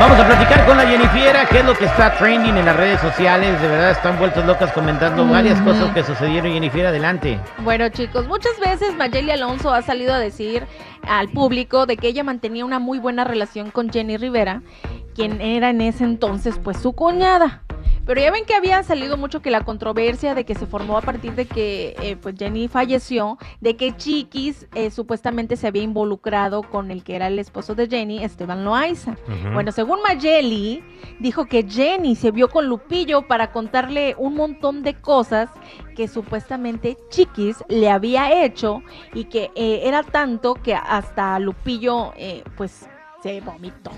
Vamos a platicar con la Jennifiera, qué es lo que está trending en las redes sociales. De verdad están vueltas locas comentando varias cosas que sucedieron. Jennifiera, adelante. Bueno, chicos, muchas veces Mayeli Alonso ha salido a decir al público de que ella mantenía una muy buena relación con Jenny Rivera, quien era en ese entonces pues su cuñada. Pero ya ven que había salido mucho que la controversia de que se formó a partir de que eh, pues Jenny falleció, de que Chiquis eh, supuestamente se había involucrado con el que era el esposo de Jenny, Esteban Loaiza. Bueno, según Mayeli, dijo que Jenny se vio con Lupillo para contarle un montón de cosas que supuestamente Chiquis le había hecho y que eh, era tanto que hasta Lupillo pues se vomitó.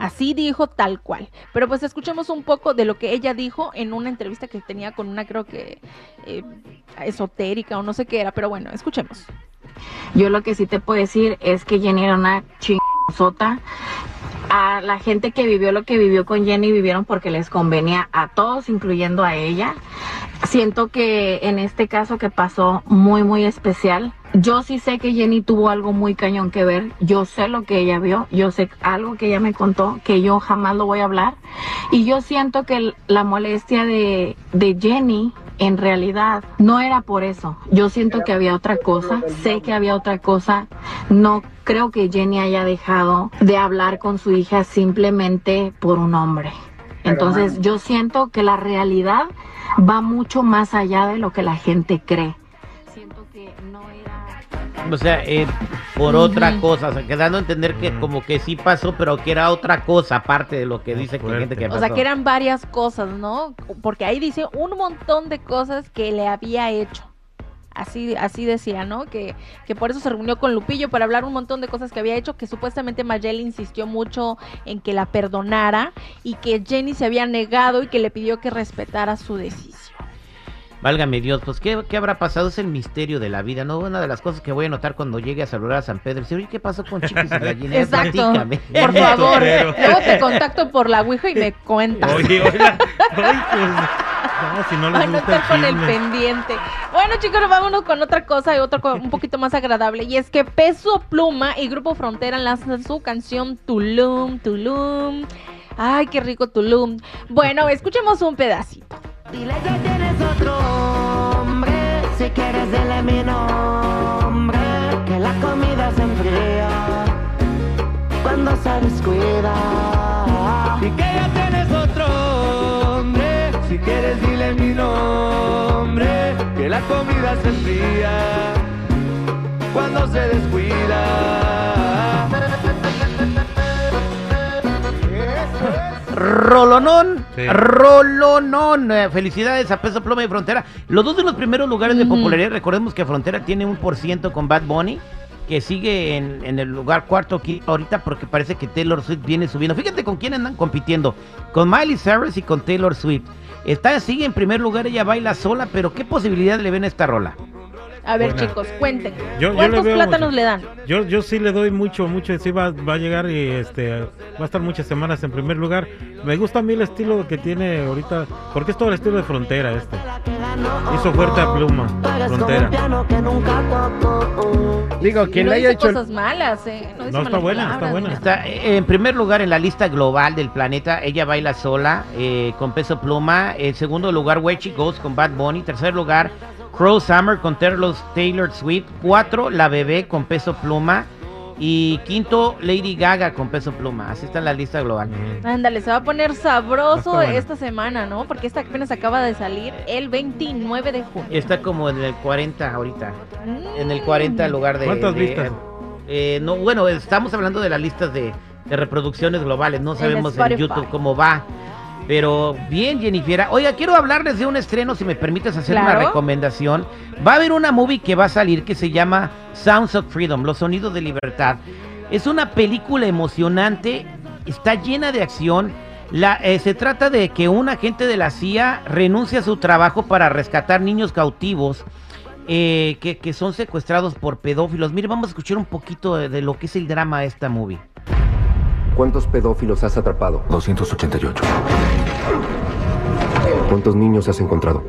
Así dijo tal cual. Pero pues escuchemos un poco de lo que ella dijo en una entrevista que tenía con una, creo que, eh, esotérica o no sé qué era. Pero bueno, escuchemos. Yo lo que sí te puedo decir es que Jenny era una chingosota. A la gente que vivió lo que vivió con Jenny vivieron porque les convenía a todos, incluyendo a ella. Siento que en este caso que pasó muy, muy especial, yo sí sé que Jenny tuvo algo muy cañón que ver. Yo sé lo que ella vio. Yo sé algo que ella me contó que yo jamás lo voy a hablar. Y yo siento que la molestia de, de Jenny en realidad no era por eso. Yo siento que había otra cosa. Sé que había otra cosa. No creo que Jenny haya dejado de hablar con su hija simplemente por un hombre. Entonces yo siento que la realidad va mucho más allá de lo que la gente cree. Siento que no o sea, eh, por otra cosa, o sea, quedando a entender que como que sí pasó, pero que era otra cosa aparte de lo que dice que gente que pasó. O sea, que eran varias cosas, ¿no? Porque ahí dice un montón de cosas que le había hecho. Así, así decía, ¿no? Que, que por eso se reunió con Lupillo para hablar un montón de cosas que había hecho, que supuestamente Mayel insistió mucho en que la perdonara y que Jenny se había negado y que le pidió que respetara su decisión. Válgame Dios, pues ¿qué, ¿qué, habrá pasado? Es el misterio de la vida, ¿no? Una de las cosas que voy a notar cuando llegue a saludar a San Pedro. Oye, ¿qué pasó con Chiquis y Gallinas? Exacto. Por favor, luego te contacto por la Ouija y me cuentas. Oye, oye, pues, no, si no les Van a estar con el pendiente. Bueno, chicos, vámonos con otra cosa y otra un poquito más agradable. Y es que Peso Pluma y Grupo Frontera lanzan su canción Tulum, Tulum. Ay, qué rico Tulum. Bueno, escuchemos un pedacito. Dile que tienes otro hombre, si quieres dile mi nombre, que la comida se enfría cuando se descuida. Y que ya tienes otro hombre, si quieres dile mi nombre, que la comida se enfría cuando se descuida. Rolonón, Rolonón. Eh, felicidades a Peso Pluma y Frontera. Los dos de los primeros lugares de popularidad. Recordemos que Frontera tiene un por ciento con Bad Bunny, que sigue en, el lugar cuarto aquí ahorita porque parece que Taylor Swift viene subiendo. Fíjate con quién andan compitiendo. Con Miley Cyrus y con Taylor Swift. Está, sigue en primer lugar, ella baila sola, pero ¿qué posibilidad le ven a esta rola? A ver, chicos, cuenten. ¿Cuántos plátanos le dan? Yo, yo sí le doy mucho, mucho. Sí va, va a llegar y este va a estar muchas semanas en primer lugar. Me gusta a mí el estilo que tiene ahorita, porque es todo el estilo de frontera este. Hizo fuerte a pluma, frontera. Digo, quien le haya hecho. cosas malas, ¿eh? No, está buena, está buena. Está eh, en primer lugar en la lista global del planeta. Ella baila sola, eh, con peso pluma. En segundo lugar, Wechi Ghost con Bad Bunny. Tercer lugar, Crow Summer con Taylor Swift. Cuatro, La Bebé con Peso Pluma. Y quinto, Lady Gaga con Peso Pluma. Así está la lista global. Ándale, se va a poner sabroso esta semana, ¿no? Porque esta apenas acaba de salir el 29 de junio. Está como en el 40 ahorita. En el 40 lugar de... ¿Cuántas listas? Eh, no, bueno, estamos hablando de las listas de, reproducciones globales. No sabemos en YouTube cómo va. Pero bien, Jennifer. Oiga, quiero hablarles de un estreno, si me permites hacer una recomendación. Va a haber una movie que va a salir que se llama Sounds of Freedom, Los Sonidos de Libertad. Es una película emocionante, está llena de acción. La, eh, se trata de que un agente de la CIA renuncia a su trabajo para rescatar niños cautivos eh, que, que son secuestrados por pedófilos. Mire, vamos a escuchar un poquito de, de lo que es el drama de esta movie. ¿Cuántos pedófilos has atrapado? 288. ¿Cuántos niños has encontrado?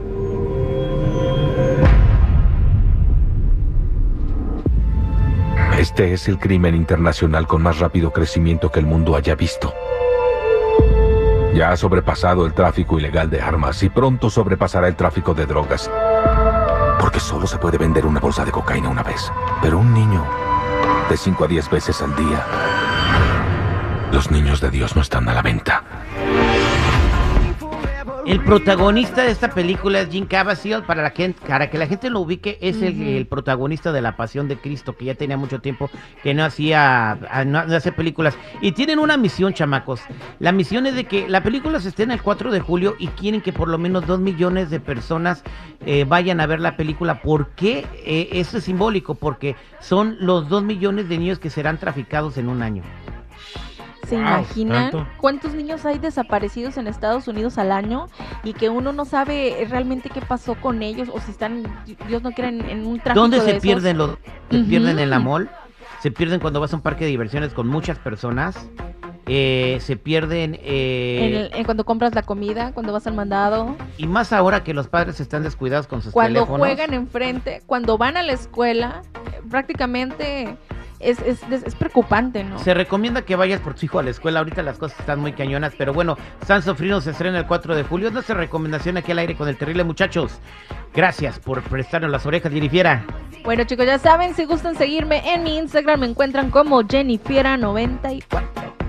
Este es el crimen internacional con más rápido crecimiento que el mundo haya visto. Ya ha sobrepasado el tráfico ilegal de armas y pronto sobrepasará el tráfico de drogas. Porque solo se puede vender una bolsa de cocaína una vez. Pero un niño, de 5 a 10 veces al día. Los niños de Dios no están a la venta. El protagonista de esta película es Jim Caviezel, para, la gente, para que la gente lo ubique, es el, protagonista de La Pasión de Cristo, que ya tenía mucho tiempo que no hacía, no, no hace películas. Y tienen una misión, chamacos. La misión es de que la película se estrena el 4 de julio y quieren que por lo menos 2 millones de personas eh, vayan a ver la película. ¿Por qué? Eh, eso es simbólico, porque son los 2 millones de niños que serán traficados en un año. ¿Se Wow, imaginan ¿tanto? cuántos niños hay desaparecidos en Estados Unidos al año y que uno no sabe realmente qué pasó con ellos o si están, Dios no quiera, en, en un tráfico ¿Dónde de se esos? pierden los se pierden en la mall? Se pierden cuando vas a un parque de diversiones con muchas personas. eh, se pierden eh, En el- en cuando compras la comida, cuando vas al mandado, y más ahora que los padres están descuidados con sus cuando teléfonos. juegan enfrente, cuando van a la escuela, eh, prácticamente es, es- es preocupante, ¿no? Se recomienda que vayas por tu hijo a la escuela. Ahorita las cosas están muy cañonas, pero bueno, San Sofrino se estrena el 4 de julio. Es nuestra recomendación aquí al aire con el terrible muchachos. Gracias por prestarnos las orejas, Jennifiera. Bueno chicos, ya saben, si gustan seguirme en mi Instagram me encuentran como Jennifiera94.